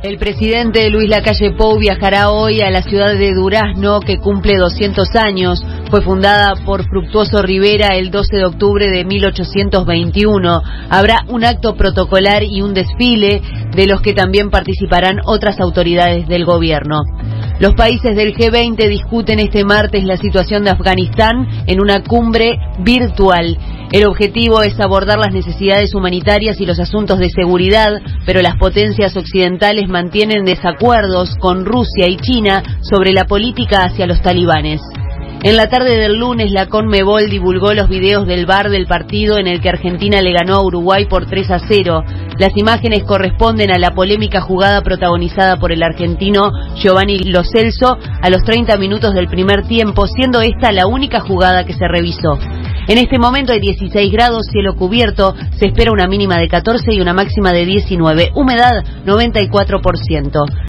El presidente Luis Lacalle Pou viajará hoy a la ciudad de Durazno, que cumple 200 años. Fue fundada por Fructuoso Rivera el 12 de octubre de 1821. Habrá un acto protocolar y un desfile, de los que también participarán otras autoridades del gobierno. Los países del G20 discuten este martes la situación de Afganistán en una cumbre virtual. El objetivo es abordar las necesidades humanitarias y los asuntos de seguridad, pero las potencias occidentales mantienen desacuerdos con Rusia y China sobre la política hacia los talibanes. En la tarde del lunes, la Conmebol divulgó los videos del bar del partido en el que Argentina le ganó a Uruguay por 3 a 0. Las imágenes corresponden a la polémica jugada protagonizada por el argentino Giovanni Lo Celso a los 30 minutos del primer tiempo, siendo esta la única jugada que se revisó. En este momento hay 16 grados, cielo cubierto, se espera una mínima de 14 y una máxima de 19, humedad 94%.